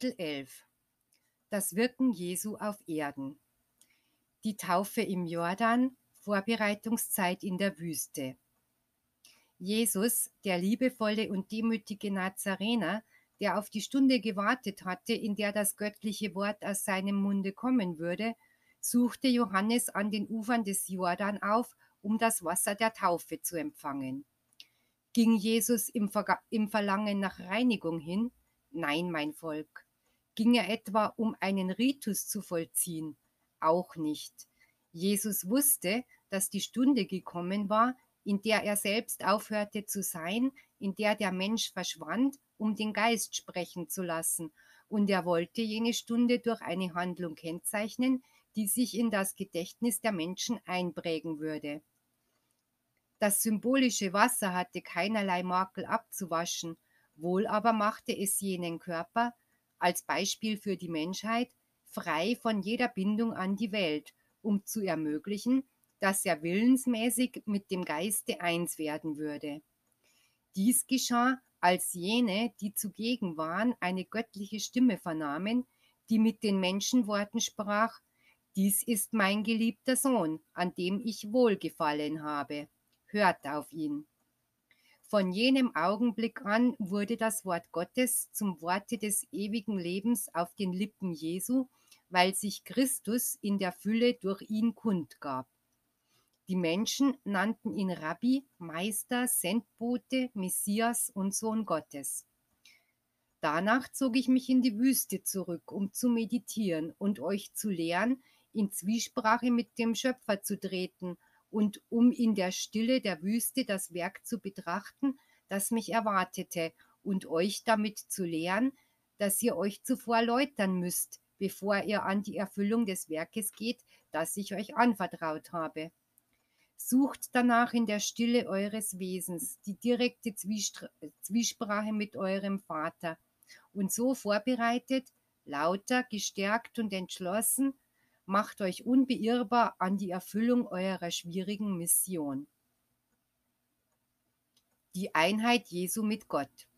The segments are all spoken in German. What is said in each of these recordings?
Kapitel 11 Das Wirken Jesu auf Erden Die Taufe im Jordan, Vorbereitungszeit in der Wüste. Jesus, der liebevolle und demütige Nazarener, der auf die Stunde gewartet hatte, in der das göttliche Wort aus seinem Munde kommen würde, suchte Johannes an den Ufern des Jordan auf, um das Wasser der Taufe zu empfangen. Ging Jesus im, Ver im Verlangen nach Reinigung hin, Nein, mein Volk. Ging er etwa, um einen Ritus zu vollziehen? Auch nicht. Jesus wusste, dass die Stunde gekommen war, in der er selbst aufhörte zu sein, in der der Mensch verschwand, um den Geist sprechen zu lassen, und er wollte jene Stunde durch eine Handlung kennzeichnen, die sich in das Gedächtnis der Menschen einprägen würde. Das symbolische Wasser hatte keinerlei Makel abzuwaschen, Wohl aber machte es jenen Körper, als Beispiel für die Menschheit, frei von jeder Bindung an die Welt, um zu ermöglichen, dass er willensmäßig mit dem Geiste eins werden würde. Dies geschah, als jene, die zugegen waren, eine göttliche Stimme vernahmen, die mit den Menschenworten sprach, Dies ist mein geliebter Sohn, an dem ich wohlgefallen habe. Hört auf ihn. Von jenem Augenblick an wurde das Wort Gottes zum Worte des ewigen Lebens auf den Lippen Jesu, weil sich Christus in der Fülle durch ihn kundgab. Die Menschen nannten ihn Rabbi, Meister, Sendbote, Messias und Sohn Gottes. Danach zog ich mich in die Wüste zurück, um zu meditieren und euch zu lehren, in Zwiesprache mit dem Schöpfer zu treten und um in der Stille der Wüste das Werk zu betrachten, das mich erwartete, und euch damit zu lehren, dass ihr euch zuvor läutern müsst, bevor ihr an die Erfüllung des Werkes geht, das ich euch anvertraut habe. Sucht danach in der Stille eures Wesens die direkte Zwiesprache mit eurem Vater und so vorbereitet, lauter, gestärkt und entschlossen, macht euch unbeirrbar an die Erfüllung eurer schwierigen Mission. Die Einheit Jesu mit Gott.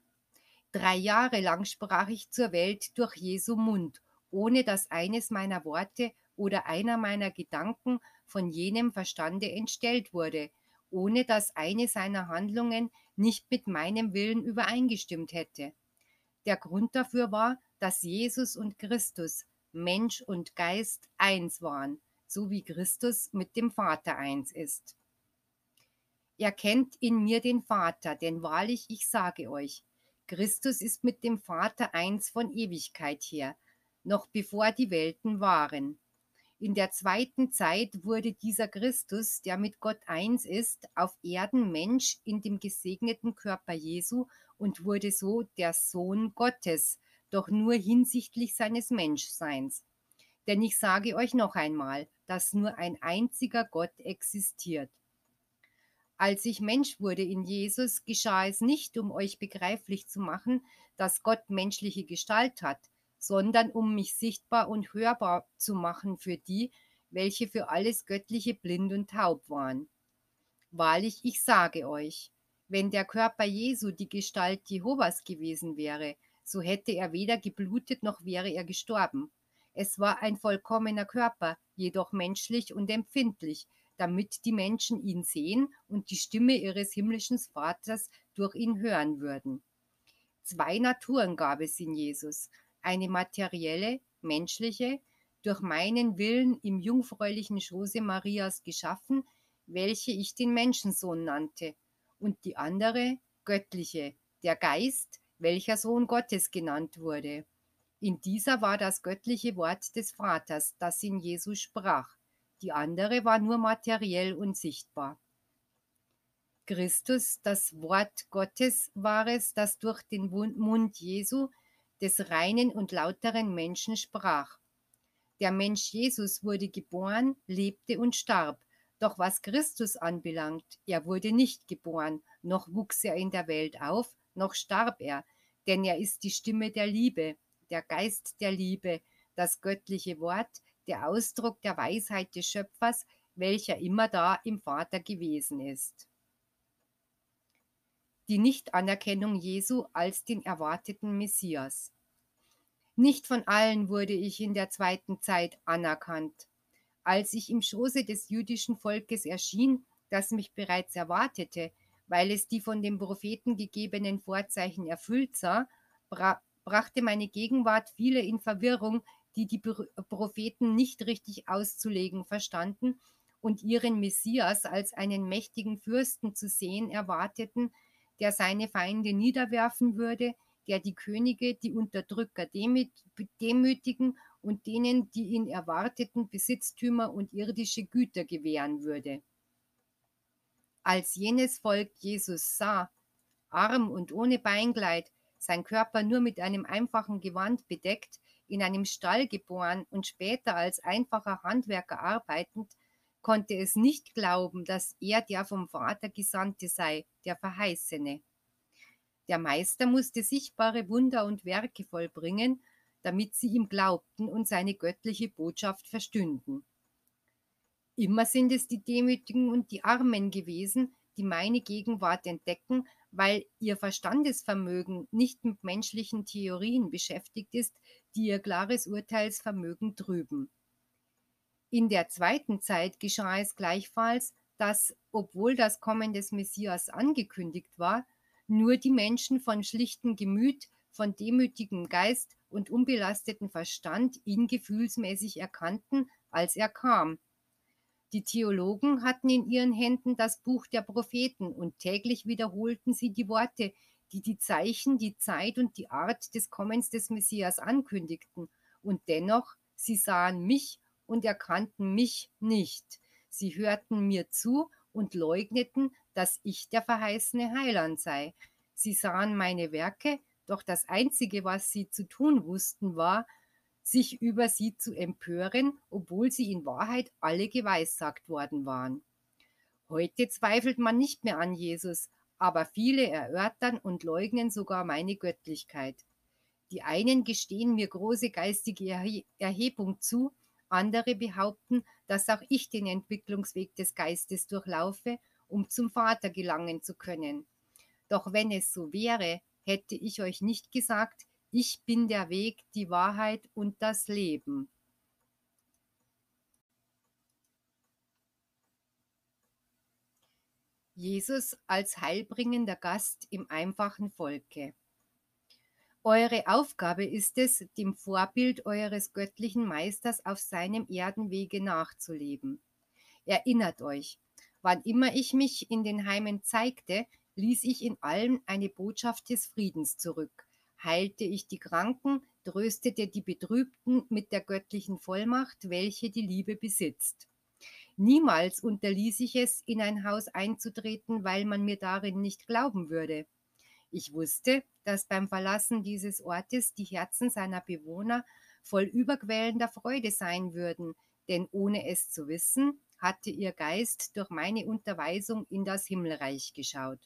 Drei Jahre lang sprach ich zur Welt durch Jesu Mund, ohne dass eines meiner Worte oder einer meiner Gedanken von jenem Verstande entstellt wurde, ohne dass eine seiner Handlungen nicht mit meinem Willen übereingestimmt hätte. Der Grund dafür war, dass Jesus und Christus Mensch und Geist eins waren, so wie Christus mit dem Vater eins ist. Erkennt in mir den Vater, denn wahrlich ich sage euch, Christus ist mit dem Vater eins von Ewigkeit her, noch bevor die Welten waren. In der zweiten Zeit wurde dieser Christus, der mit Gott eins ist, auf Erden Mensch in dem gesegneten Körper Jesu und wurde so der Sohn Gottes, doch nur hinsichtlich seines Menschseins. Denn ich sage euch noch einmal, dass nur ein einziger Gott existiert. Als ich Mensch wurde in Jesus, geschah es nicht, um euch begreiflich zu machen, dass Gott menschliche Gestalt hat, sondern um mich sichtbar und hörbar zu machen für die, welche für alles Göttliche blind und taub waren. Wahrlich, ich sage euch, wenn der Körper Jesu die Gestalt Jehovas gewesen wäre, so hätte er weder geblutet noch wäre er gestorben. Es war ein vollkommener Körper, jedoch menschlich und empfindlich, damit die Menschen ihn sehen und die Stimme ihres himmlischen Vaters durch ihn hören würden. Zwei Naturen gab es in Jesus, eine materielle, menschliche, durch meinen Willen im jungfräulichen Schoße Marias geschaffen, welche ich den Menschensohn nannte, und die andere, göttliche, der Geist, welcher Sohn Gottes genannt wurde. In dieser war das göttliche Wort des Vaters, das in Jesus sprach. Die andere war nur materiell und sichtbar. Christus, das Wort Gottes, war es, das durch den Mund Jesu, des reinen und lauteren Menschen, sprach. Der Mensch Jesus wurde geboren, lebte und starb. Doch was Christus anbelangt, er wurde nicht geboren, noch wuchs er in der Welt auf, noch starb er, denn er ist die Stimme der Liebe, der Geist der Liebe, das göttliche Wort, der Ausdruck der Weisheit des Schöpfers, welcher immer da im Vater gewesen ist. Die Nichtanerkennung Jesu als den erwarteten Messias. Nicht von allen wurde ich in der zweiten Zeit anerkannt. Als ich im Schoße des jüdischen Volkes erschien, das mich bereits erwartete, weil es die von den Propheten gegebenen Vorzeichen erfüllt sah, bra brachte meine Gegenwart viele in Verwirrung, die die Propheten nicht richtig auszulegen verstanden und ihren Messias als einen mächtigen Fürsten zu sehen erwarteten, der seine Feinde niederwerfen würde, der die Könige, die Unterdrücker demütigen und denen, die ihn erwarteten, Besitztümer und irdische Güter gewähren würde. Als jenes Volk Jesus sah, arm und ohne Beinkleid, sein Körper nur mit einem einfachen Gewand bedeckt, in einem Stall geboren und später als einfacher Handwerker arbeitend, konnte es nicht glauben, dass er der vom Vater Gesandte sei, der Verheißene. Der Meister musste sichtbare Wunder und Werke vollbringen, damit sie ihm glaubten und seine göttliche Botschaft verstünden. Immer sind es die Demütigen und die Armen gewesen, die meine Gegenwart entdecken, weil ihr Verstandesvermögen nicht mit menschlichen Theorien beschäftigt ist, die ihr klares Urteilsvermögen trüben. In der zweiten Zeit geschah es gleichfalls, dass, obwohl das Kommen des Messias angekündigt war, nur die Menschen von schlichtem Gemüt, von demütigem Geist und unbelasteten Verstand ihn gefühlsmäßig erkannten, als er kam. Die Theologen hatten in ihren Händen das Buch der Propheten und täglich wiederholten sie die Worte, die die Zeichen, die Zeit und die Art des Kommens des Messias ankündigten. Und dennoch, sie sahen mich und erkannten mich nicht. Sie hörten mir zu und leugneten, dass ich der verheißene Heiland sei. Sie sahen meine Werke, doch das Einzige, was sie zu tun wussten, war, sich über sie zu empören, obwohl sie in Wahrheit alle geweissagt worden waren. Heute zweifelt man nicht mehr an Jesus, aber viele erörtern und leugnen sogar meine Göttlichkeit. Die einen gestehen mir große geistige Erhebung zu, andere behaupten, dass auch ich den Entwicklungsweg des Geistes durchlaufe, um zum Vater gelangen zu können. Doch wenn es so wäre, hätte ich euch nicht gesagt, ich bin der Weg, die Wahrheit und das Leben. Jesus als heilbringender Gast im einfachen Volke. Eure Aufgabe ist es, dem Vorbild eures göttlichen Meisters auf seinem Erdenwege nachzuleben. Erinnert euch, wann immer ich mich in den Heimen zeigte, ließ ich in allem eine Botschaft des Friedens zurück, heilte ich die Kranken, tröstete die Betrübten mit der göttlichen Vollmacht, welche die Liebe besitzt. Niemals unterließ ich es, in ein Haus einzutreten, weil man mir darin nicht glauben würde. Ich wusste, dass beim Verlassen dieses Ortes die Herzen seiner Bewohner voll überquellender Freude sein würden, denn ohne es zu wissen, hatte ihr Geist durch meine Unterweisung in das Himmelreich geschaut.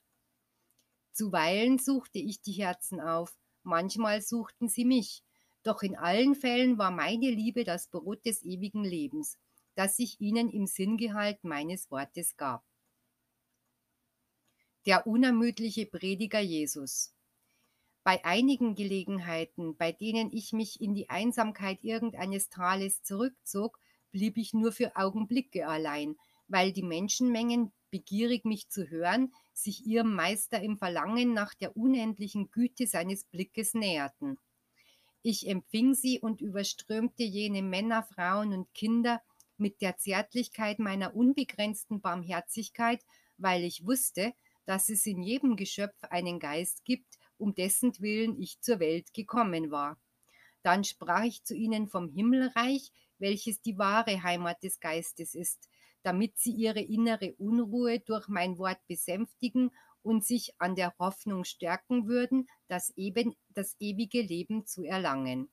Zuweilen suchte ich die Herzen auf, manchmal suchten sie mich, doch in allen Fällen war meine Liebe das Brot des ewigen Lebens, das ich ihnen im Sinngehalt meines Wortes gab. Der unermüdliche Prediger Jesus. Bei einigen Gelegenheiten, bei denen ich mich in die Einsamkeit irgendeines Tales zurückzog, blieb ich nur für Augenblicke allein, weil die Menschenmengen, begierig mich zu hören, sich ihrem Meister im Verlangen nach der unendlichen Güte seines Blickes näherten. Ich empfing sie und überströmte jene Männer, Frauen und Kinder mit der Zärtlichkeit meiner unbegrenzten Barmherzigkeit, weil ich wusste, dass es in jedem Geschöpf einen Geist gibt, um dessen Willen ich zur Welt gekommen war. Dann sprach ich zu ihnen vom Himmelreich, welches die wahre Heimat des Geistes ist, damit sie ihre innere Unruhe durch mein Wort besänftigen und sich an der Hoffnung stärken würden, das eben das ewige Leben zu erlangen.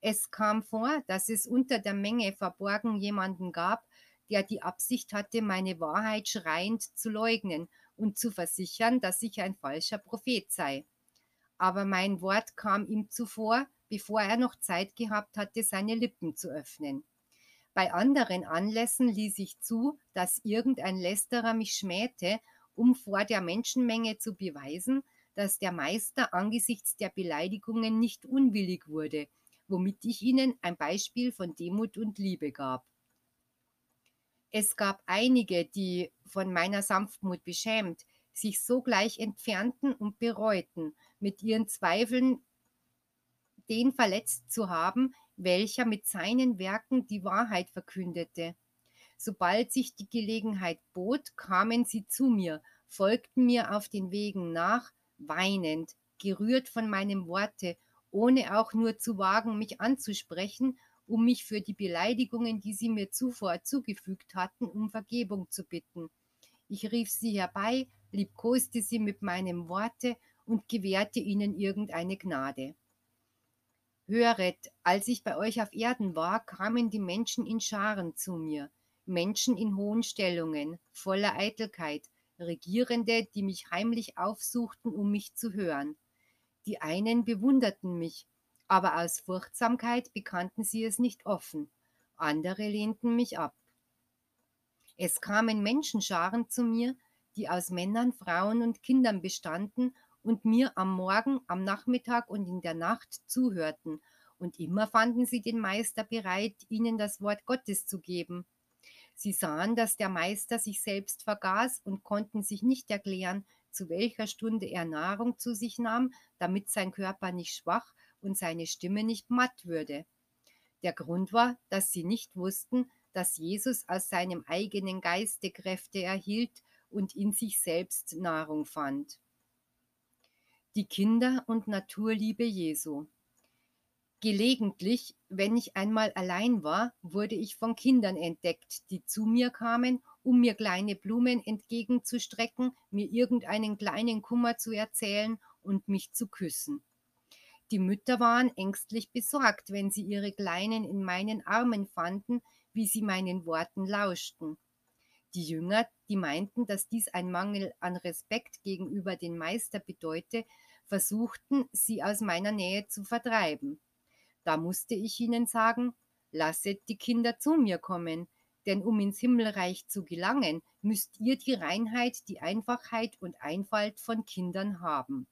Es kam vor, dass es unter der Menge verborgen jemanden gab, der die Absicht hatte, meine Wahrheit schreiend zu leugnen und zu versichern, dass ich ein falscher Prophet sei. Aber mein Wort kam ihm zuvor, bevor er noch Zeit gehabt hatte, seine Lippen zu öffnen. Bei anderen Anlässen ließ ich zu, dass irgendein Lästerer mich schmähte, um vor der Menschenmenge zu beweisen, dass der Meister angesichts der Beleidigungen nicht unwillig wurde, womit ich ihnen ein Beispiel von Demut und Liebe gab. Es gab einige, die von meiner Sanftmut beschämt, sich sogleich entfernten und bereuten, mit ihren Zweifeln den verletzt zu haben, welcher mit seinen Werken die Wahrheit verkündete. Sobald sich die Gelegenheit bot, kamen sie zu mir, folgten mir auf den Wegen nach, weinend, gerührt von meinem Worte, ohne auch nur zu wagen, mich anzusprechen, um mich für die Beleidigungen, die sie mir zuvor zugefügt hatten, um Vergebung zu bitten. Ich rief sie herbei, liebkoste sie mit meinem Worte und gewährte ihnen irgendeine Gnade. Höret, als ich bei euch auf Erden war, kamen die Menschen in Scharen zu mir, Menschen in hohen Stellungen, voller Eitelkeit, Regierende, die mich heimlich aufsuchten, um mich zu hören. Die einen bewunderten mich, aber aus Furchtsamkeit bekannten sie es nicht offen, andere lehnten mich ab. Es kamen Menschenscharen zu mir, die aus Männern, Frauen und Kindern bestanden und mir am Morgen, am Nachmittag und in der Nacht zuhörten, und immer fanden sie den Meister bereit, ihnen das Wort Gottes zu geben. Sie sahen, dass der Meister sich selbst vergaß und konnten sich nicht erklären, zu welcher Stunde er Nahrung zu sich nahm, damit sein Körper nicht schwach und seine Stimme nicht matt würde. Der Grund war, dass sie nicht wussten, dass Jesus aus seinem eigenen Geiste Kräfte erhielt und in sich selbst Nahrung fand. Die Kinder und Naturliebe Jesu. Gelegentlich, wenn ich einmal allein war, wurde ich von Kindern entdeckt, die zu mir kamen, um mir kleine Blumen entgegenzustrecken, mir irgendeinen kleinen Kummer zu erzählen und mich zu küssen. Die Mütter waren ängstlich besorgt, wenn sie ihre Kleinen in meinen Armen fanden, wie sie meinen Worten lauschten. Die Jünger, die meinten, dass dies ein Mangel an Respekt gegenüber den Meister bedeute, versuchten, sie aus meiner Nähe zu vertreiben. Da musste ich ihnen sagen, lasset die Kinder zu mir kommen, denn um ins Himmelreich zu gelangen, müsst ihr die Reinheit, die Einfachheit und Einfalt von Kindern haben.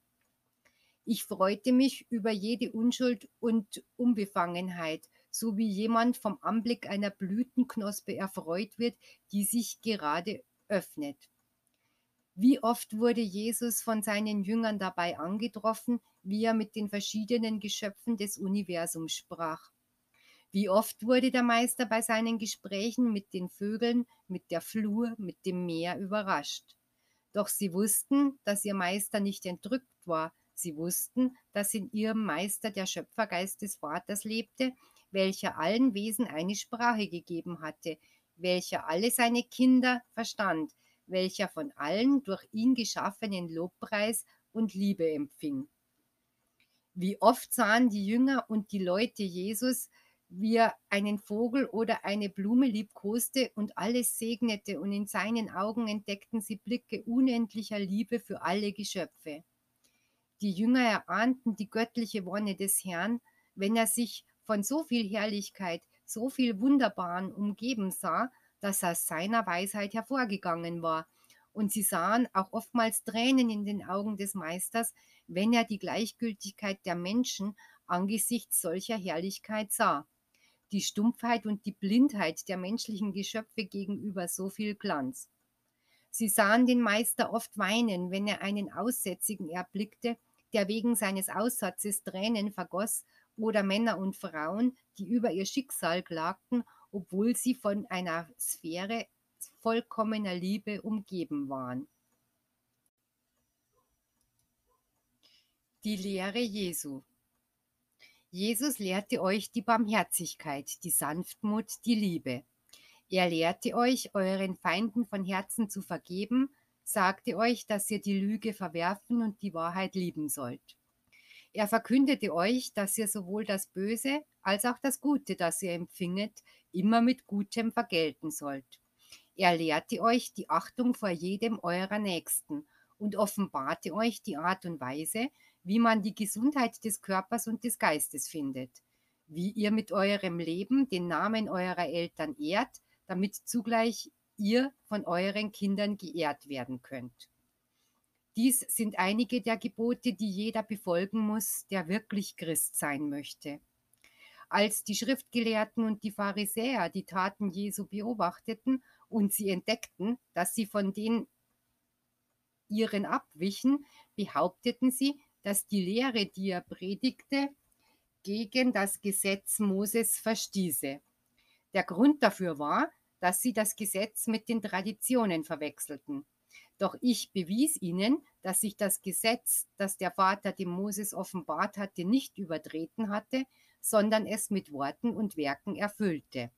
Ich freute mich über jede Unschuld und Unbefangenheit, so wie jemand vom Anblick einer Blütenknospe erfreut wird, die sich gerade öffnet. Wie oft wurde Jesus von seinen Jüngern dabei angetroffen, wie er mit den verschiedenen Geschöpfen des Universums sprach. Wie oft wurde der Meister bei seinen Gesprächen mit den Vögeln, mit der Flur, mit dem Meer überrascht. Doch sie wussten, dass ihr Meister nicht entrückt war, sie wussten, dass in ihrem Meister der Schöpfergeist des Vaters lebte, welcher allen Wesen eine Sprache gegeben hatte, welcher alle seine Kinder verstand, welcher von allen durch ihn geschaffenen Lobpreis und Liebe empfing. Wie oft sahen die Jünger und die Leute Jesus, wie er einen Vogel oder eine Blume liebkoste und alles segnete, und in seinen Augen entdeckten sie Blicke unendlicher Liebe für alle Geschöpfe. Die Jünger erahnten die göttliche Wonne des Herrn, wenn er sich von so viel Herrlichkeit, so viel Wunderbaren umgeben sah, das aus seiner Weisheit hervorgegangen war. Und sie sahen auch oftmals Tränen in den Augen des Meisters, wenn er die Gleichgültigkeit der Menschen angesichts solcher Herrlichkeit sah. Die Stumpfheit und die Blindheit der menschlichen Geschöpfe gegenüber so viel Glanz. Sie sahen den Meister oft weinen, wenn er einen Aussätzigen erblickte, der wegen seines Aussatzes Tränen vergoss, oder Männer und Frauen, die über ihr Schicksal klagten obwohl sie von einer Sphäre vollkommener Liebe umgeben waren. Die Lehre Jesu. Jesus lehrte euch die Barmherzigkeit, die Sanftmut, die Liebe. Er lehrte euch, euren Feinden von Herzen zu vergeben, sagte euch, dass ihr die Lüge verwerfen und die Wahrheit lieben sollt. Er verkündete euch, dass ihr sowohl das Böse als auch das Gute, das ihr empfinget, immer mit Gutem vergelten sollt. Er lehrte euch die Achtung vor jedem eurer Nächsten und offenbarte euch die Art und Weise, wie man die Gesundheit des Körpers und des Geistes findet, wie ihr mit eurem Leben den Namen eurer Eltern ehrt, damit zugleich ihr von euren Kindern geehrt werden könnt. Dies sind einige der Gebote, die jeder befolgen muss, der wirklich Christ sein möchte. Als die Schriftgelehrten und die Pharisäer die Taten Jesu beobachteten und sie entdeckten, dass sie von den ihren abwichen, behaupteten sie, dass die Lehre, die er predigte, gegen das Gesetz Moses verstieße. Der Grund dafür war, dass sie das Gesetz mit den Traditionen verwechselten. Doch ich bewies ihnen, dass sich das Gesetz, das der Vater dem Moses offenbart hatte, nicht übertreten hatte, sondern es mit Worten und Werken erfüllte.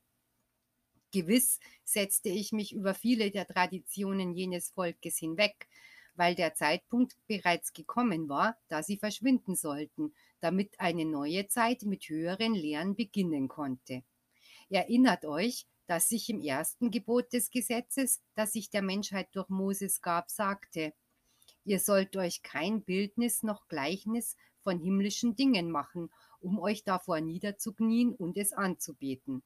Gewiss setzte ich mich über viele der Traditionen jenes Volkes hinweg, weil der Zeitpunkt bereits gekommen war, da sie verschwinden sollten, damit eine neue Zeit mit höheren Lehren beginnen konnte. Erinnert euch, dass sich im ersten Gebot des Gesetzes, das sich der Menschheit durch Moses gab, sagte, ihr sollt euch kein Bildnis noch Gleichnis von himmlischen Dingen machen, um euch davor niederzuknien und es anzubeten.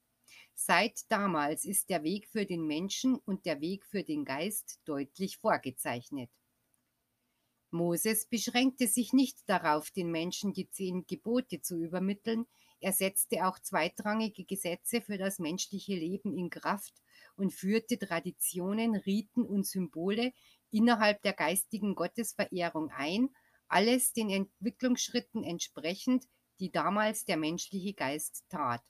Seit damals ist der Weg für den Menschen und der Weg für den Geist deutlich vorgezeichnet. Moses beschränkte sich nicht darauf, den Menschen die zehn Gebote zu übermitteln, er setzte auch zweitrangige Gesetze für das menschliche Leben in Kraft und führte Traditionen, Riten und Symbole innerhalb der geistigen Gottesverehrung ein, alles den Entwicklungsschritten entsprechend, die damals der menschliche Geist tat.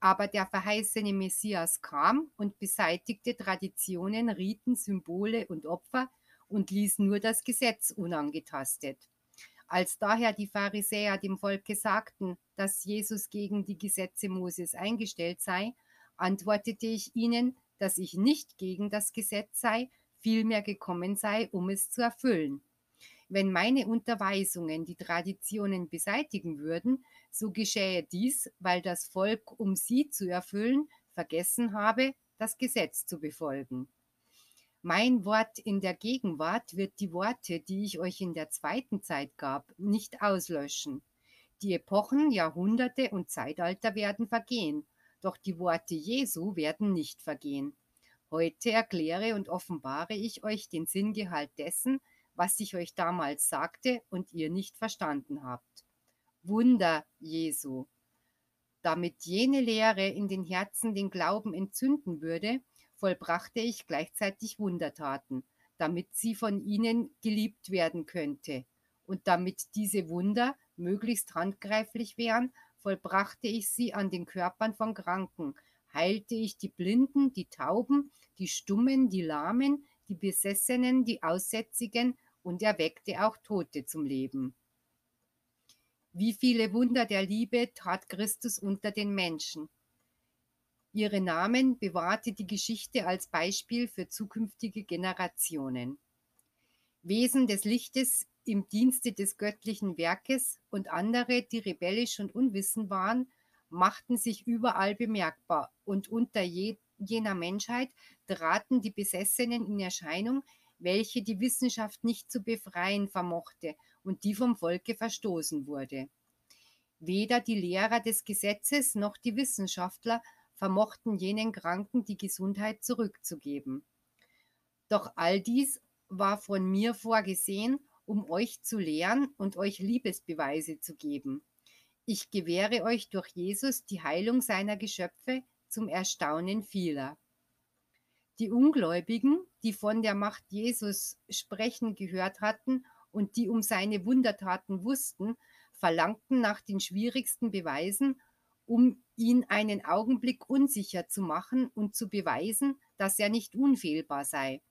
Aber der verheißene Messias kam und beseitigte Traditionen, Riten, Symbole und Opfer, und ließ nur das Gesetz unangetastet. Als daher die Pharisäer dem Volke sagten, dass Jesus gegen die Gesetze Moses eingestellt sei, antwortete ich ihnen, dass ich nicht gegen das Gesetz sei, vielmehr gekommen sei, um es zu erfüllen. Wenn meine Unterweisungen die Traditionen beseitigen würden, so geschähe dies, weil das Volk, um sie zu erfüllen, vergessen habe, das Gesetz zu befolgen. Mein Wort in der Gegenwart wird die Worte, die ich euch in der zweiten Zeit gab, nicht auslöschen. Die Epochen, Jahrhunderte und Zeitalter werden vergehen, doch die Worte Jesu werden nicht vergehen. Heute erkläre und offenbare ich euch den Sinngehalt dessen, was ich euch damals sagte und ihr nicht verstanden habt. Wunder Jesu. Damit jene Lehre in den Herzen den Glauben entzünden würde, vollbrachte ich gleichzeitig Wundertaten, damit sie von ihnen geliebt werden könnte. Und damit diese Wunder möglichst handgreiflich wären, vollbrachte ich sie an den Körpern von Kranken, heilte ich die Blinden, die Tauben, die Stummen, die Lahmen, die Besessenen, die Aussätzigen und erweckte auch Tote zum Leben. Wie viele Wunder der Liebe tat Christus unter den Menschen. Ihre Namen bewahrte die Geschichte als Beispiel für zukünftige Generationen. Wesen des Lichtes im Dienste des göttlichen Werkes und andere, die rebellisch und unwissend waren, machten sich überall bemerkbar und unter je, jener Menschheit traten die Besessenen in Erscheinung, welche die Wissenschaft nicht zu befreien vermochte und die vom Volke verstoßen wurde. Weder die Lehrer des Gesetzes noch die Wissenschaftler vermochten jenen Kranken die Gesundheit zurückzugeben. Doch all dies war von mir vorgesehen, um euch zu lehren und euch Liebesbeweise zu geben. Ich gewähre euch durch Jesus die Heilung seiner Geschöpfe zum Erstaunen vieler. Die Ungläubigen, die von der Macht Jesus sprechen gehört hatten und die um seine Wundertaten wussten, verlangten nach den schwierigsten Beweisen um ihn einen Augenblick unsicher zu machen und zu beweisen, dass er nicht unfehlbar sei.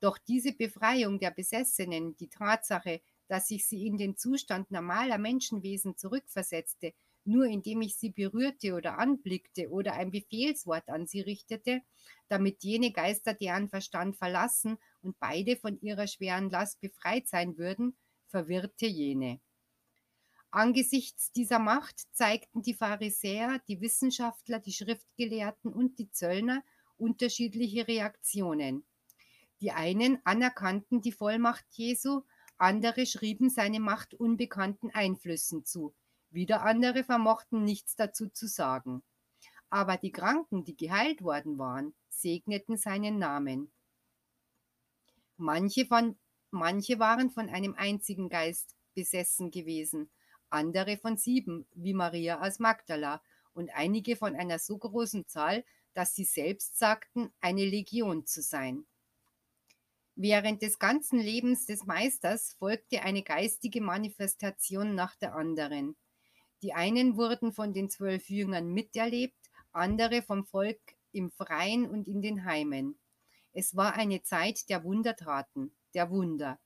Doch diese Befreiung der Besessenen, die Tatsache, dass ich sie in den Zustand normaler Menschenwesen zurückversetzte, nur indem ich sie berührte oder anblickte oder ein Befehlswort an sie richtete, damit jene Geister deren Verstand verlassen und beide von ihrer schweren Last befreit sein würden, verwirrte jene. Angesichts dieser Macht zeigten die Pharisäer, die Wissenschaftler, die Schriftgelehrten und die Zöllner unterschiedliche Reaktionen. Die einen anerkannten die Vollmacht Jesu, andere schrieben seine Macht unbekannten Einflüssen zu, wieder andere vermochten nichts dazu zu sagen. Aber die Kranken, die geheilt worden waren, segneten seinen Namen. Manche von Manche waren von einem einzigen Geist besessen gewesen, andere von sieben, wie Maria aus Magdala, und einige von einer so großen Zahl, dass sie selbst sagten, eine Legion zu sein. Während des ganzen Lebens des Meisters folgte eine geistige Manifestation nach der anderen. Die einen wurden von den zwölf Jüngern miterlebt, andere vom Volk im Freien und in den Heimen. Es war eine Zeit der Wundertaten, der Wunder.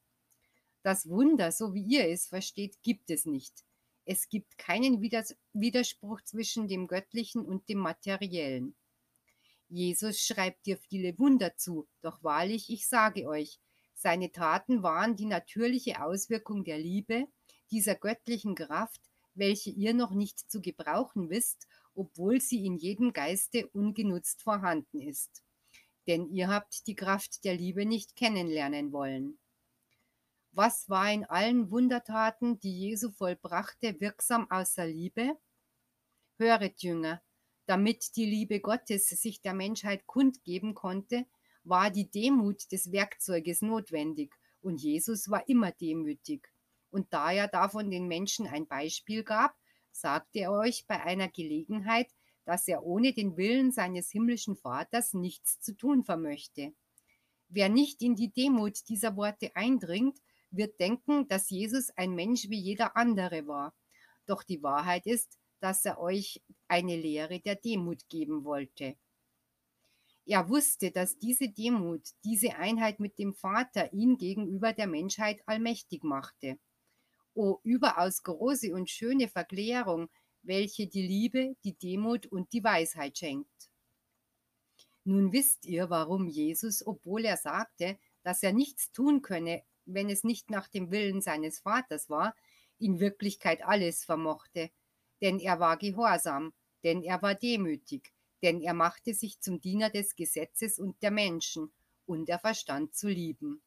Das Wunder, so wie ihr es versteht, gibt es nicht. Es gibt keinen Widerspruch zwischen dem Göttlichen und dem Materiellen. Jesus schreibt dir viele Wunder zu, doch wahrlich, ich sage euch, seine Taten waren die natürliche Auswirkung der Liebe, dieser göttlichen Kraft, welche ihr noch nicht zu gebrauchen wisst, obwohl sie in jedem Geiste ungenutzt vorhanden ist. Denn ihr habt die Kraft der Liebe nicht kennenlernen wollen. Was war in allen Wundertaten, die Jesu vollbrachte, wirksam außer Liebe? Höret, Jünger, damit die Liebe Gottes sich der Menschheit kundgeben konnte, war die Demut des Werkzeuges notwendig, und Jesus war immer demütig. Und da er davon den Menschen ein Beispiel gab, sagte er euch bei einer Gelegenheit, dass er ohne den Willen seines himmlischen Vaters nichts zu tun vermöchte. Wer nicht in die Demut dieser Worte eindringt, wird denken, dass Jesus ein Mensch wie jeder andere war. Doch die Wahrheit ist, dass er euch eine Lehre der Demut geben wollte. Er wusste, dass diese Demut, diese Einheit mit dem Vater ihn gegenüber der Menschheit allmächtig machte. O überaus große und schöne Verklärung, welche die Liebe, die Demut und die Weisheit schenkt. Nun wisst ihr, warum Jesus, obwohl er sagte, dass er nichts tun könne, wenn es nicht nach dem Willen seines Vaters war, in Wirklichkeit alles vermochte. Denn er war gehorsam, denn er war demütig, denn er machte sich zum Diener des Gesetzes und der Menschen, und er verstand zu lieben.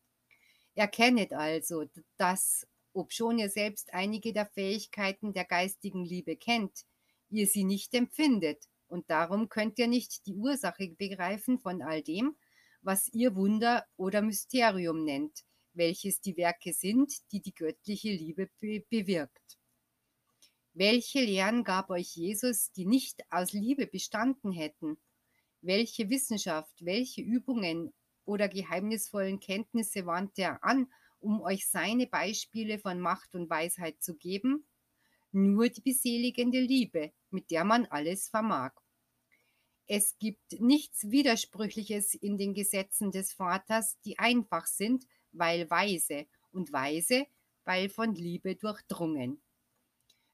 Erkennet also, dass, obschon ihr selbst einige der Fähigkeiten der geistigen Liebe kennt, ihr sie nicht empfindet, und darum könnt ihr nicht die Ursache begreifen von all dem, was ihr Wunder oder Mysterium nennt, welches die Werke sind, die die göttliche Liebe be bewirkt. Welche Lehren gab euch Jesus, die nicht aus Liebe bestanden hätten? Welche Wissenschaft, welche Übungen oder geheimnisvollen Kenntnisse wandte er an, um euch seine Beispiele von Macht und Weisheit zu geben? Nur die beseligende Liebe, mit der man alles vermag. Es gibt nichts Widersprüchliches in den Gesetzen des Vaters, die einfach sind weil weise und weise, weil von Liebe durchdrungen.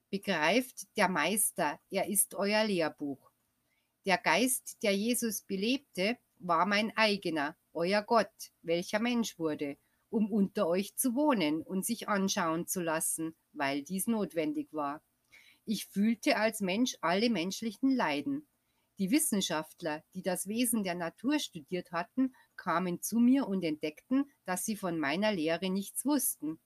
Begreift der Meister, er ist euer Lehrbuch. Der Geist, der Jesus belebte, war mein eigener, euer Gott, welcher Mensch wurde, um unter euch zu wohnen und sich anschauen zu lassen, weil dies notwendig war. Ich fühlte als Mensch alle menschlichen Leiden. Die Wissenschaftler, die das Wesen der Natur studiert hatten, kamen zu mir und entdeckten, dass sie von meiner Lehre nichts wussten.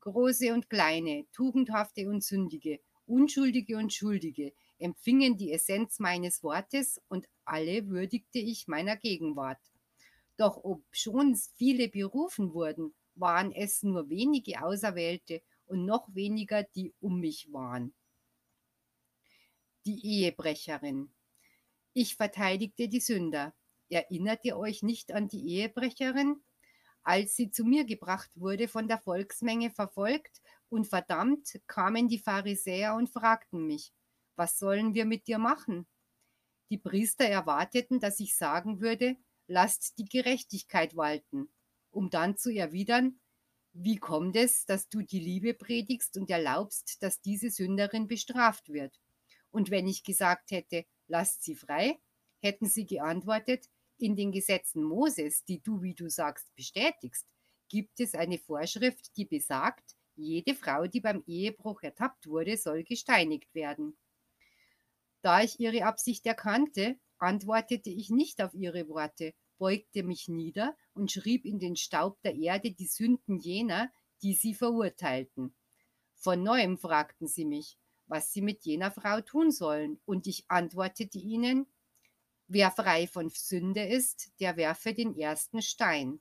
Große und kleine, tugendhafte und sündige, unschuldige und schuldige, empfingen die Essenz meines Wortes und alle würdigte ich meiner Gegenwart. Doch ob schon viele berufen wurden, waren es nur wenige Auserwählte und noch weniger, die um mich waren. Die Ehebrecherin. Ich verteidigte die Sünder. Erinnert ihr euch nicht an die Ehebrecherin? Als sie zu mir gebracht wurde, von der Volksmenge verfolgt und verdammt, kamen die Pharisäer und fragten mich, was sollen wir mit dir machen? Die Priester erwarteten, dass ich sagen würde, lasst die Gerechtigkeit walten, um dann zu erwidern, wie kommt es, dass du die Liebe predigst und erlaubst, dass diese Sünderin bestraft wird? Und wenn ich gesagt hätte, lasst sie frei, hätten sie geantwortet, in den Gesetzen Moses, die du, wie du sagst, bestätigst, gibt es eine Vorschrift, die besagt, jede Frau, die beim Ehebruch ertappt wurde, soll gesteinigt werden. Da ich ihre Absicht erkannte, antwortete ich nicht auf ihre Worte, beugte mich nieder und schrieb in den Staub der Erde die Sünden jener, die sie verurteilten. Von neuem fragten sie mich, was sie mit jener Frau tun sollen, und ich antwortete ihnen, wer frei von Sünde ist, der werfe den ersten Stein.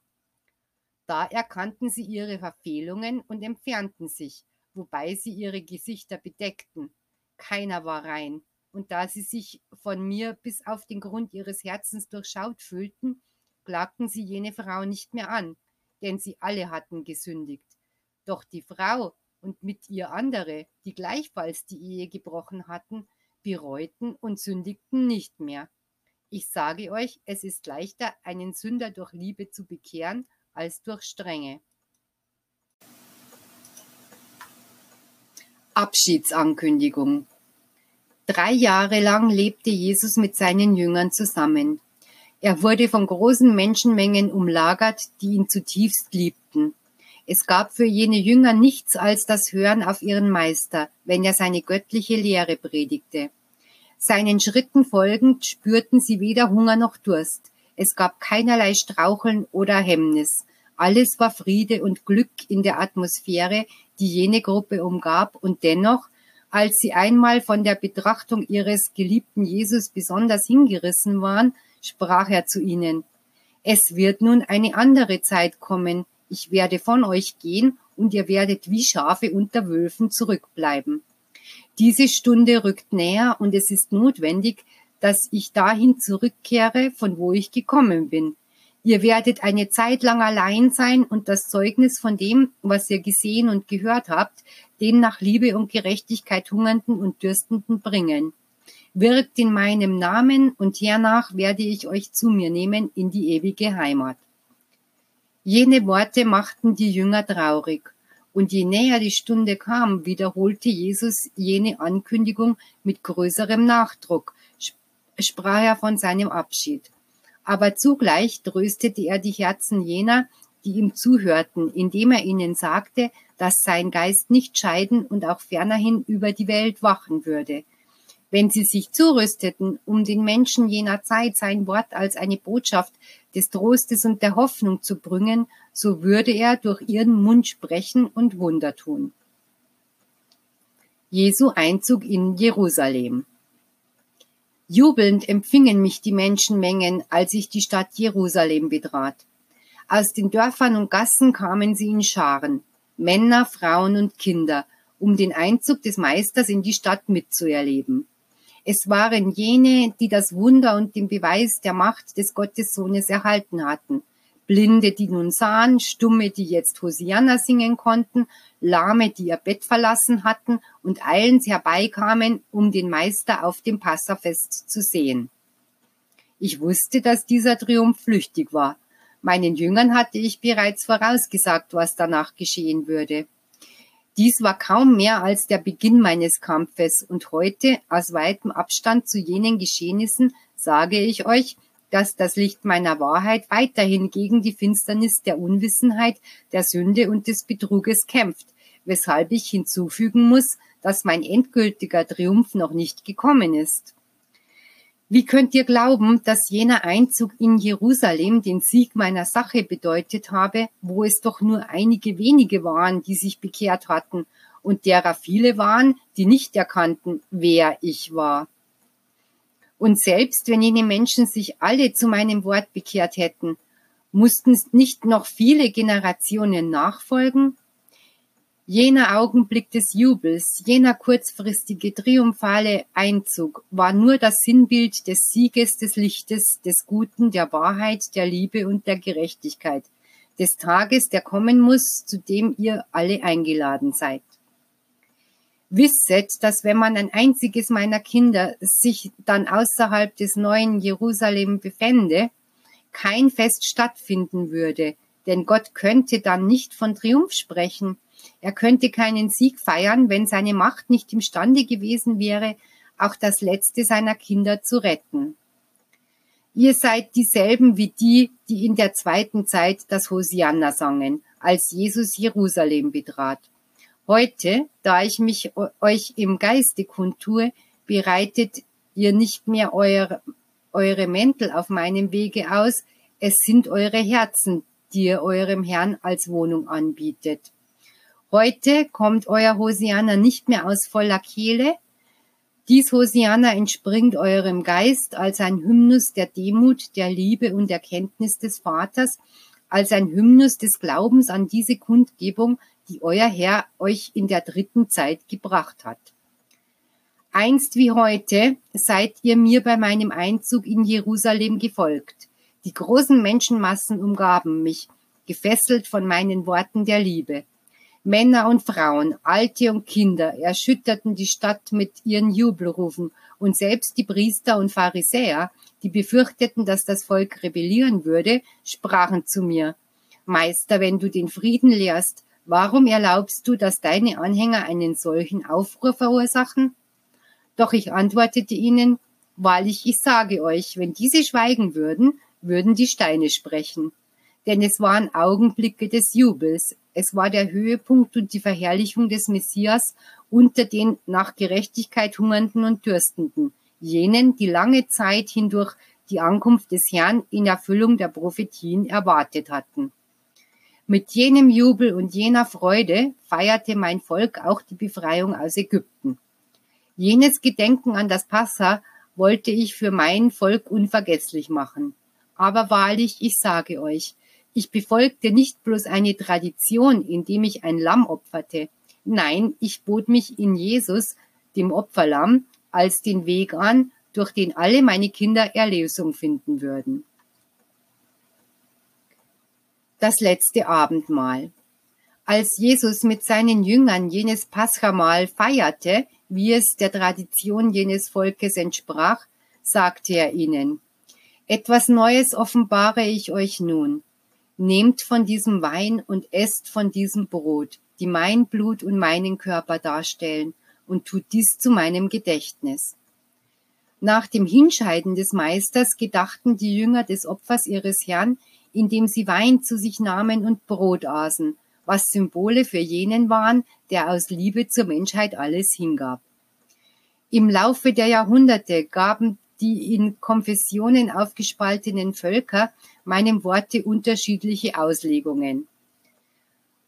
Da erkannten sie ihre Verfehlungen und entfernten sich, wobei sie ihre Gesichter bedeckten. Keiner war rein, und da sie sich von mir bis auf den Grund ihres Herzens durchschaut fühlten, klagten sie jene Frau nicht mehr an, denn sie alle hatten gesündigt. Doch die Frau und mit ihr andere, die gleichfalls die Ehe gebrochen hatten, bereuten und sündigten nicht mehr. Ich sage euch, es ist leichter, einen Sünder durch Liebe zu bekehren, als durch Strenge. Abschiedsankündigung Drei Jahre lang lebte Jesus mit seinen Jüngern zusammen. Er wurde von großen Menschenmengen umlagert, die ihn zutiefst liebten. Es gab für jene Jünger nichts als das Hören auf ihren Meister, wenn er seine göttliche Lehre predigte. Seinen Schritten folgend spürten sie weder Hunger noch Durst. Es gab keinerlei Straucheln oder Hemmnis. Alles war Friede und Glück in der Atmosphäre, die jene Gruppe umgab, und dennoch, als sie einmal von der Betrachtung ihres geliebten Jesus besonders hingerissen waren, sprach er zu ihnen, Es wird nun eine andere Zeit kommen, ich werde von euch gehen, und ihr werdet wie Schafe unter Wölfen zurückbleiben. Diese Stunde rückt näher, und es ist notwendig, dass ich dahin zurückkehre, von wo ich gekommen bin. Ihr werdet eine Zeit lang allein sein und das Zeugnis von dem, was ihr gesehen und gehört habt, den nach Liebe und Gerechtigkeit hungernden und dürstenden bringen. Wirkt in meinem Namen und hernach werde ich euch zu mir nehmen in die ewige Heimat. Jene Worte machten die Jünger traurig. Und je näher die Stunde kam, wiederholte Jesus jene Ankündigung mit größerem Nachdruck, sprach er von seinem Abschied aber zugleich tröstete er die Herzen jener, die ihm zuhörten, indem er ihnen sagte, dass sein Geist nicht scheiden und auch fernerhin über die Welt wachen würde. Wenn sie sich zurüsteten, um den Menschen jener Zeit sein Wort als eine Botschaft des Trostes und der Hoffnung zu bringen, so würde er durch ihren Mund sprechen und Wunder tun. Jesu Einzug in Jerusalem. Jubelnd empfingen mich die Menschenmengen, als ich die Stadt Jerusalem betrat. Aus den Dörfern und Gassen kamen sie in Scharen, Männer, Frauen und Kinder, um den Einzug des Meisters in die Stadt mitzuerleben. Es waren jene, die das Wunder und den Beweis der Macht des Gottessohnes erhalten hatten, Blinde, die nun sahen, Stumme, die jetzt Hosianna singen konnten, Lahme, die ihr Bett verlassen hatten und eilends herbeikamen, um den Meister auf dem Passafest zu sehen. Ich wusste, dass dieser Triumph flüchtig war. Meinen Jüngern hatte ich bereits vorausgesagt, was danach geschehen würde. Dies war kaum mehr als der Beginn meines Kampfes, und heute, aus weitem Abstand zu jenen Geschehnissen, sage ich euch, dass das Licht meiner Wahrheit weiterhin gegen die Finsternis der Unwissenheit, der Sünde und des Betruges kämpft, weshalb ich hinzufügen muss, dass mein endgültiger Triumph noch nicht gekommen ist. Wie könnt ihr glauben, dass jener Einzug in Jerusalem den Sieg meiner Sache bedeutet habe, wo es doch nur einige wenige waren, die sich bekehrt hatten, und derer viele waren, die nicht erkannten, wer ich war? Und selbst wenn jene Menschen sich alle zu meinem Wort bekehrt hätten, mussten nicht noch viele Generationen nachfolgen? Jener Augenblick des Jubels, jener kurzfristige triumphale Einzug war nur das Sinnbild des Sieges des Lichtes, des Guten, der Wahrheit, der Liebe und der Gerechtigkeit, des Tages, der kommen muss, zu dem ihr alle eingeladen seid. Wisset, dass wenn man ein einziges meiner Kinder sich dann außerhalb des neuen Jerusalem befände, kein Fest stattfinden würde, denn Gott könnte dann nicht von Triumph sprechen. Er könnte keinen Sieg feiern, wenn seine Macht nicht imstande gewesen wäre, auch das letzte seiner Kinder zu retten. Ihr seid dieselben wie die, die in der zweiten Zeit das Hosianna sangen, als Jesus Jerusalem betrat. Heute, da ich mich euch im Geiste kundtue, bereitet ihr nicht mehr euer, eure Mäntel auf meinem Wege aus, es sind eure Herzen, die ihr eurem Herrn als Wohnung anbietet. Heute kommt euer Hosianna nicht mehr aus voller Kehle. Dies Hosianna entspringt eurem Geist als ein Hymnus der Demut, der Liebe und Erkenntnis des Vaters, als ein Hymnus des Glaubens an diese Kundgebung, die euer Herr euch in der dritten Zeit gebracht hat. Einst wie heute seid ihr mir bei meinem Einzug in Jerusalem gefolgt. Die großen Menschenmassen umgaben mich, gefesselt von meinen Worten der Liebe. Männer und Frauen, Alte und Kinder erschütterten die Stadt mit ihren Jubelrufen, und selbst die Priester und Pharisäer, die befürchteten, dass das Volk rebellieren würde, sprachen zu mir, Meister, wenn du den Frieden lehrst, warum erlaubst du, dass deine Anhänger einen solchen Aufruhr verursachen? Doch ich antwortete ihnen, Wahrlich, ich sage euch, wenn diese schweigen würden, würden die Steine sprechen denn es waren Augenblicke des Jubels. Es war der Höhepunkt und die Verherrlichung des Messias unter den nach Gerechtigkeit hungernden und dürstenden, jenen, die lange Zeit hindurch die Ankunft des Herrn in Erfüllung der Prophetien erwartet hatten. Mit jenem Jubel und jener Freude feierte mein Volk auch die Befreiung aus Ägypten. Jenes Gedenken an das Passa wollte ich für mein Volk unvergesslich machen. Aber wahrlich, ich sage euch, ich befolgte nicht bloß eine Tradition, indem ich ein Lamm opferte. Nein, ich bot mich in Jesus, dem Opferlamm, als den Weg an, durch den alle meine Kinder Erlösung finden würden. Das letzte Abendmahl. Als Jesus mit seinen Jüngern jenes Paschamahl feierte, wie es der Tradition jenes Volkes entsprach, sagte er ihnen, Etwas Neues offenbare ich euch nun. Nehmt von diesem Wein und esst von diesem Brot, die mein Blut und meinen Körper darstellen, und tut dies zu meinem Gedächtnis. Nach dem Hinscheiden des Meisters gedachten die Jünger des Opfers ihres Herrn, indem sie Wein zu sich nahmen und Brot aßen, was Symbole für jenen waren, der aus Liebe zur Menschheit alles hingab. Im Laufe der Jahrhunderte gaben die in Konfessionen aufgespaltenen Völker meinem Worte unterschiedliche Auslegungen.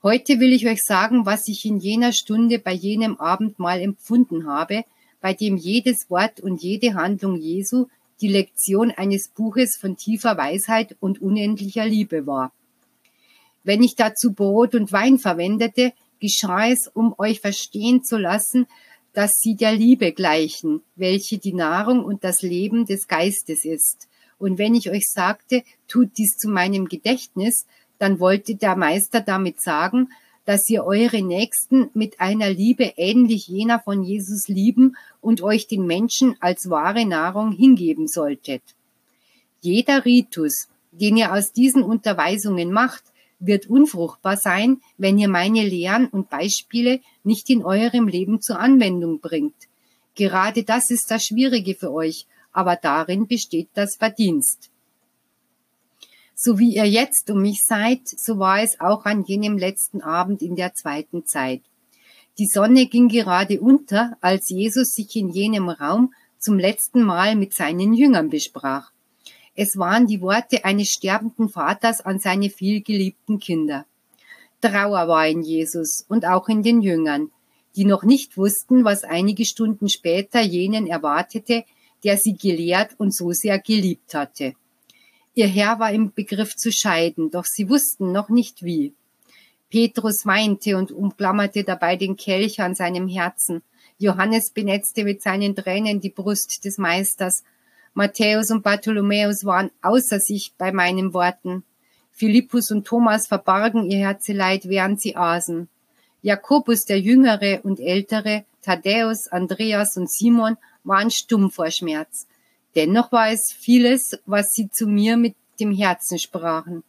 Heute will ich euch sagen, was ich in jener Stunde bei jenem Abendmahl empfunden habe, bei dem jedes Wort und jede Handlung Jesu die Lektion eines Buches von tiefer Weisheit und unendlicher Liebe war. Wenn ich dazu Brot und Wein verwendete, geschah es, um euch verstehen zu lassen, dass sie der Liebe gleichen, welche die Nahrung und das Leben des Geistes ist. Und wenn ich euch sagte, tut dies zu meinem Gedächtnis, dann wollte der Meister damit sagen, dass ihr eure Nächsten mit einer Liebe ähnlich jener von Jesus lieben und euch den Menschen als wahre Nahrung hingeben solltet. Jeder Ritus, den ihr aus diesen Unterweisungen macht, wird unfruchtbar sein, wenn ihr meine Lehren und Beispiele nicht in eurem Leben zur Anwendung bringt. Gerade das ist das Schwierige für euch, aber darin besteht das Verdienst. So wie ihr jetzt um mich seid, so war es auch an jenem letzten Abend in der zweiten Zeit. Die Sonne ging gerade unter, als Jesus sich in jenem Raum zum letzten Mal mit seinen Jüngern besprach. Es waren die Worte eines sterbenden Vaters an seine vielgeliebten Kinder. Trauer war in Jesus und auch in den Jüngern, die noch nicht wussten, was einige Stunden später jenen erwartete, der sie gelehrt und so sehr geliebt hatte. Ihr Herr war im Begriff zu scheiden, doch sie wussten noch nicht wie. Petrus weinte und umklammerte dabei den Kelch an seinem Herzen. Johannes benetzte mit seinen Tränen die Brust des Meisters, Matthäus und Bartholomäus waren außer sich bei meinen Worten. Philippus und Thomas verbargen ihr Herzeleid, während sie aßen. Jakobus, der Jüngere und Ältere, Thaddäus, Andreas und Simon waren stumm vor Schmerz. Dennoch war es vieles, was sie zu mir mit dem Herzen sprachen.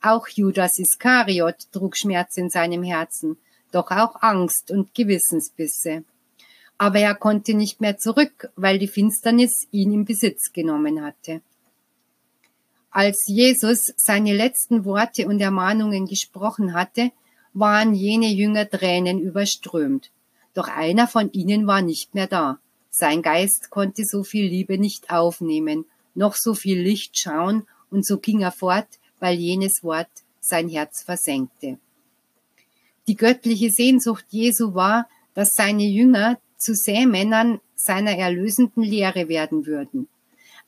Auch Judas Iskariot trug Schmerz in seinem Herzen, doch auch Angst und Gewissensbisse aber er konnte nicht mehr zurück, weil die Finsternis ihn in Besitz genommen hatte. Als Jesus seine letzten Worte und Ermahnungen gesprochen hatte, waren jene Jünger Tränen überströmt. Doch einer von ihnen war nicht mehr da. Sein Geist konnte so viel Liebe nicht aufnehmen, noch so viel Licht schauen, und so ging er fort, weil jenes Wort sein Herz versenkte. Die göttliche Sehnsucht Jesu war, dass seine Jünger zu Sämännern seiner erlösenden Lehre werden würden.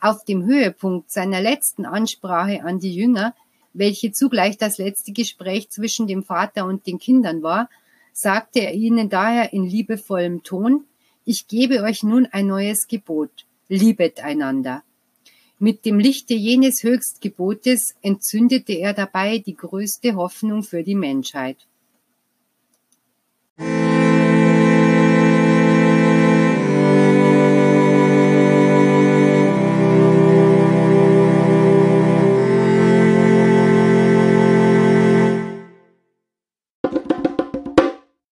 Auf dem Höhepunkt seiner letzten Ansprache an die Jünger welche zugleich das letzte Gespräch zwischen dem Vater und den Kindern war, sagte er ihnen daher in liebevollem Ton, ich gebe euch nun ein neues Gebot, liebet einander. Mit dem Lichte jenes Höchstgebotes entzündete er dabei die größte Hoffnung für die Menschheit.